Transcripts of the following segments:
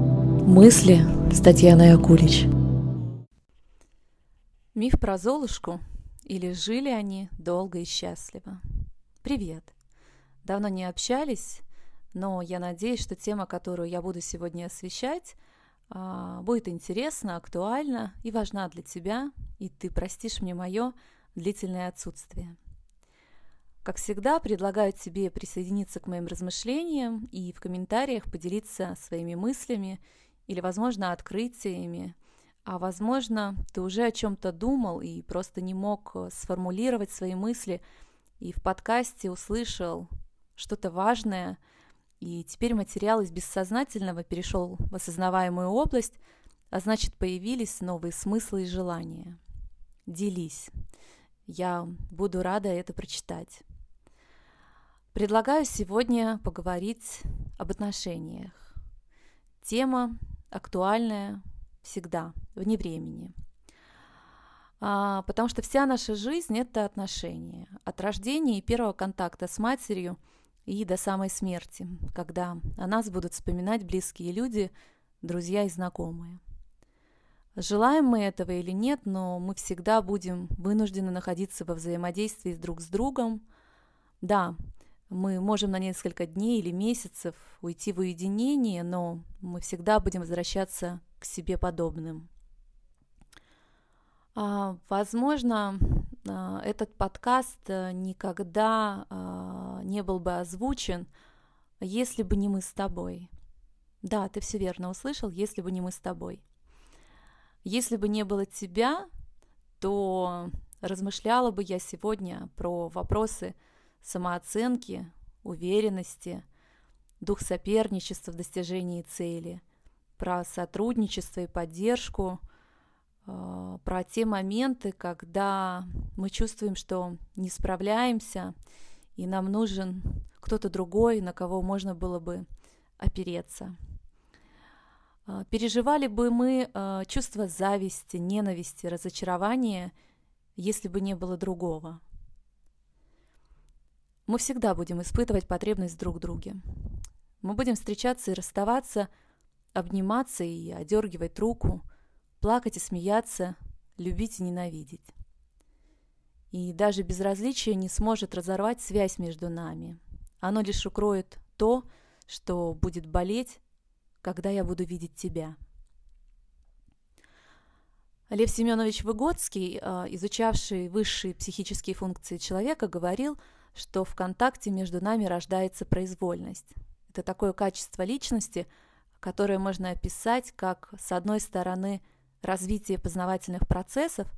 Мысли с Татьяной Акулич. Миф про Золушку или жили они долго и счастливо. Привет! Давно не общались, но я надеюсь, что тема, которую я буду сегодня освещать, а, будет интересна, актуальна и важна для тебя, и ты простишь мне мое длительное отсутствие. Как всегда, предлагаю тебе присоединиться к моим размышлениям и в комментариях поделиться своими мыслями или, возможно, открытиями, а возможно, ты уже о чем-то думал и просто не мог э, сформулировать свои мысли, и в подкасте услышал что-то важное, и теперь материал из бессознательного перешел в осознаваемую область, а значит, появились новые смыслы и желания. Делись. Я буду рада это прочитать. Предлагаю сегодня поговорить об отношениях. Тема актуальная всегда, вне времени. А, потому что вся наша жизнь – это отношения. От рождения и первого контакта с матерью и до самой смерти, когда о нас будут вспоминать близкие люди, друзья и знакомые. Желаем мы этого или нет, но мы всегда будем вынуждены находиться во взаимодействии друг с другом. Да, мы можем на несколько дней или месяцев уйти в уединение, но мы всегда будем возвращаться к себе подобным. А, возможно, а, этот подкаст э, никогда а, не был бы озвучен, если бы не мы с тобой. Да, ты все верно услышал, если бы не мы с тобой. Если бы не было тебя, то размышляла бы я сегодня про вопросы самооценки, уверенности, дух соперничества в достижении цели, про сотрудничество и поддержку, э, про те моменты, когда мы чувствуем, что не справляемся, и нам нужен кто-то другой, на кого можно было бы опереться. Э, переживали бы мы э, чувство зависти, ненависти, разочарования, если бы не было другого – мы всегда будем испытывать потребность друг в друге. Мы будем встречаться и расставаться, обниматься и одергивать руку, плакать и смеяться, любить и ненавидеть. И даже безразличие не сможет разорвать связь между нами. Оно лишь укроет то, что будет болеть, когда я буду видеть тебя. Лев Семенович Выгодский, а, изучавший высшие психические функции человека, говорил – что в контакте между нами рождается произвольность. Это такое качество личности, которое можно описать как, с одной стороны, развитие познавательных процессов,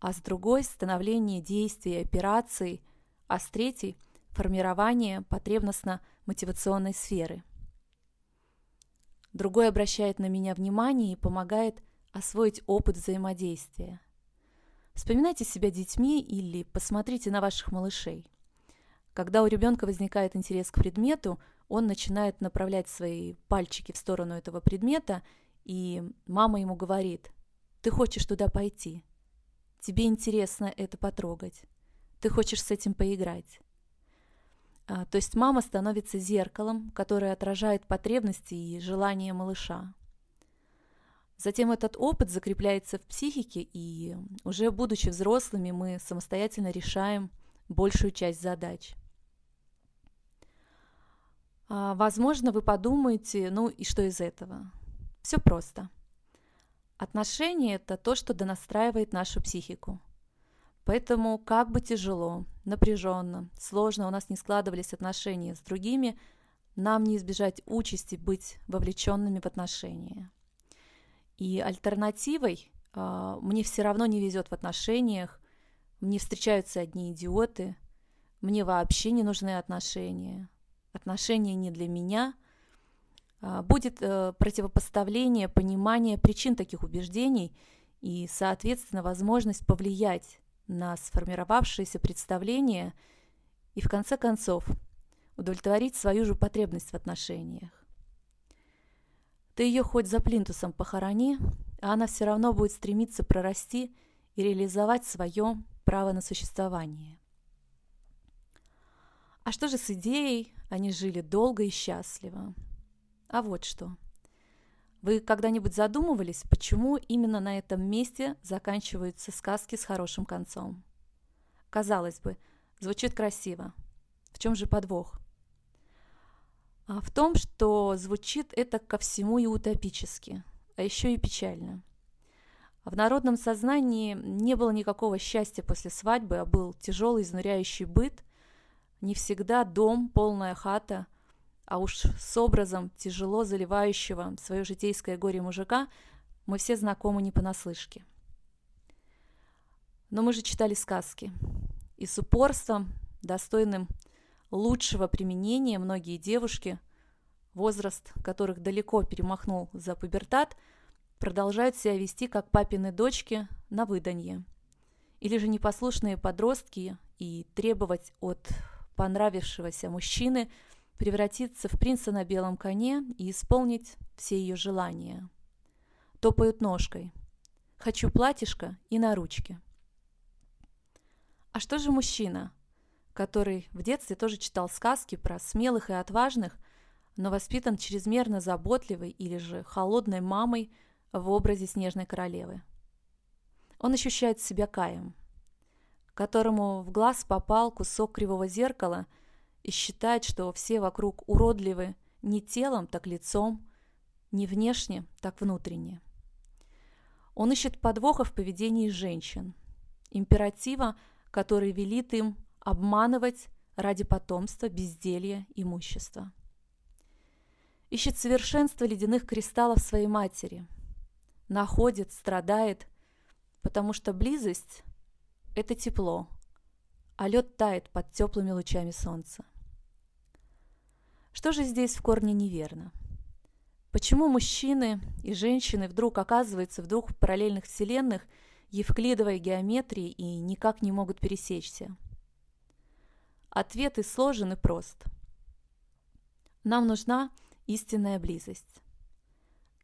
а с другой – становление действий операций, а с третьей – формирование потребностно-мотивационной сферы. Другой обращает на меня внимание и помогает освоить опыт взаимодействия. Вспоминайте себя детьми или посмотрите на ваших малышей – когда у ребенка возникает интерес к предмету, он начинает направлять свои пальчики в сторону этого предмета, и мама ему говорит, ты хочешь туда пойти, тебе интересно это потрогать, ты хочешь с этим поиграть. А, то есть мама становится зеркалом, которое отражает потребности и желания малыша. Затем этот опыт закрепляется в психике, и уже будучи взрослыми, мы самостоятельно решаем большую часть задач. А, возможно, вы подумаете, ну и что из этого? Все просто. Отношения – это то, что донастраивает нашу психику. Поэтому, как бы тяжело, напряженно, сложно у нас не складывались отношения с другими, нам не избежать участи быть вовлеченными в отношения. И альтернативой э, мне все равно не везет в отношениях, мне встречаются одни идиоты, мне вообще не нужны отношения, отношения не для меня, а, будет э, противопоставление, понимание причин таких убеждений и, соответственно, возможность повлиять на сформировавшееся представление и, в конце концов, удовлетворить свою же потребность в отношениях. Ты ее хоть за плинтусом похорони, а она все равно будет стремиться прорасти и реализовать свое право на существование. А что же с идеей они жили долго и счастливо. А вот что. Вы когда-нибудь задумывались, почему именно на этом месте заканчиваются сказки с хорошим концом? Казалось бы, звучит красиво. В чем же подвох? А в том, что звучит это ко всему и утопически, а еще и печально. В народном сознании не было никакого счастья после свадьбы, а был тяжелый, изнуряющий быт, не всегда дом, полная хата, а уж с образом тяжело заливающего свое житейское горе мужика мы все знакомы не понаслышке. Но мы же читали сказки, и с упорством, достойным лучшего применения многие девушки, возраст которых далеко перемахнул за пубертат, продолжают себя вести как папины дочки на выданье. Или же непослушные подростки и требовать от понравившегося мужчины превратиться в принца на белом коне и исполнить все ее желания. Топают ножкой. Хочу платьишко и на ручке. А что же мужчина, который в детстве тоже читал сказки про смелых и отважных, но воспитан чрезмерно заботливой или же холодной мамой в образе снежной королевы? Он ощущает себя каем, которому в глаз попал кусок кривого зеркала и считает, что все вокруг уродливы не телом, так лицом, не внешне, так внутренне. Он ищет подвоха в поведении женщин, императива – который велит им обманывать ради потомства, безделья, имущества. Ищет совершенство ледяных кристаллов своей матери, находит, страдает, потому что близость – это тепло, а лед тает под теплыми лучами солнца. Что же здесь в корне неверно? Почему мужчины и женщины вдруг оказываются в двух параллельных вселенных – евклидовой геометрии и никак не могут пересечься? Ответ и сложен, и прост. Нам нужна истинная близость.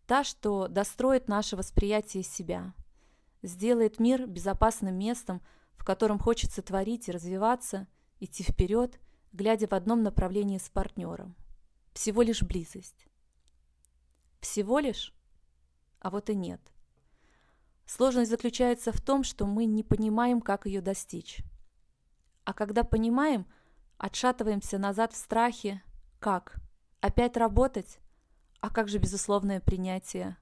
Та, что достроит наше восприятие себя, сделает мир безопасным местом, в котором хочется творить и развиваться, идти вперед, глядя в одном направлении с партнером. Всего лишь близость. Всего лишь? А вот и нет. Сложность заключается в том, что мы не понимаем, как ее достичь. А когда понимаем, отшатываемся назад в страхе. Как? Опять работать? А как же безусловное принятие?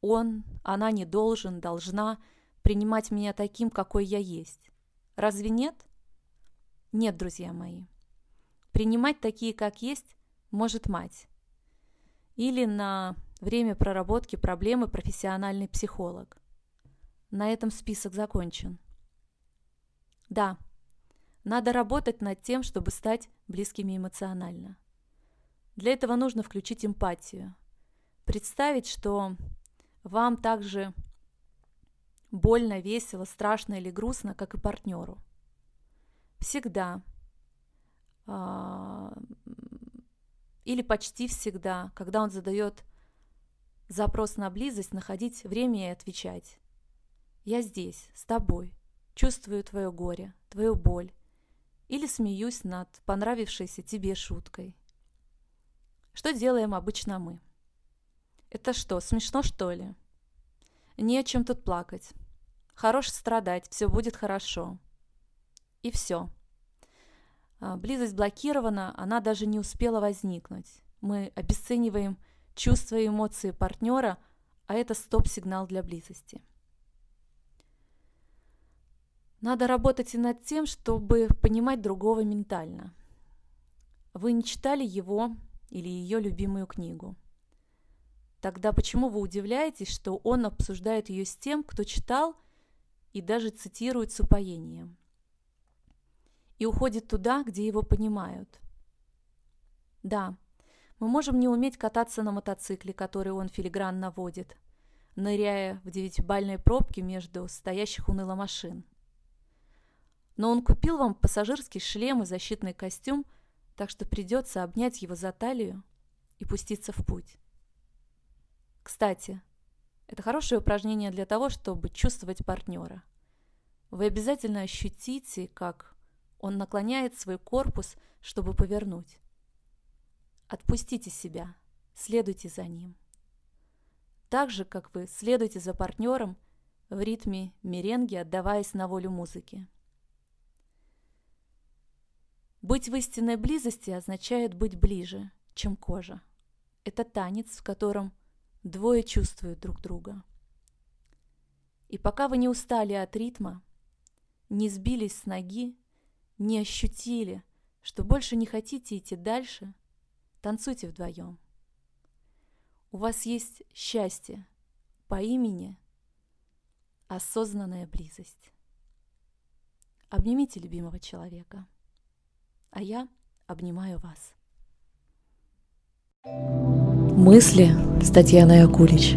Он, она не должен, должна принимать меня таким, какой я есть. Разве нет? Нет, друзья мои. Принимать такие, как есть, может мать. Или на время проработки проблемы профессиональный психолог – на этом список закончен. Да, надо работать над тем, чтобы стать близкими эмоционально. Для этого нужно включить эмпатию. Представить, что вам также больно, весело, страшно или грустно, как и партнеру. Всегда а, или почти всегда, когда он задает запрос на близость, находить время и отвечать. Я здесь, с тобой, чувствую твое горе, твою боль. Или смеюсь над понравившейся тебе шуткой. Что делаем обычно мы? Это что, смешно что ли? Не о чем тут плакать. Хорош страдать, все будет хорошо. И все. А, близость блокирована, она даже не успела возникнуть. Мы обесцениваем чувства и эмоции партнера, а это стоп-сигнал для близости. Надо работать и над тем, чтобы понимать другого ментально. Вы не читали его или ее любимую книгу. Тогда почему вы удивляетесь, что он обсуждает ее с тем, кто читал и даже цитирует с упоением? И уходит туда, где его понимают. Да, мы можем не уметь кататься на мотоцикле, который он филигранно водит, ныряя в девятибальной пробке между стоящих уныло машин – но он купил вам пассажирский шлем и защитный костюм, так что придется обнять его за талию и пуститься в путь. Кстати, это хорошее упражнение для того, чтобы чувствовать партнера. Вы обязательно ощутите, как он наклоняет свой корпус, чтобы повернуть. Отпустите себя, следуйте за ним. так же, как вы следуете за партнером в ритме меренги, отдаваясь на волю музыки. Быть в истинной близости означает быть ближе, чем кожа. Это танец, в котором двое чувствуют друг друга. И пока вы не устали от ритма, не сбились с ноги, не ощутили, что больше не хотите идти дальше, танцуйте вдвоем. У вас есть счастье по имени осознанная близость. Обнимите любимого человека, а я обнимаю вас. Мысли с Татьяной Акулич.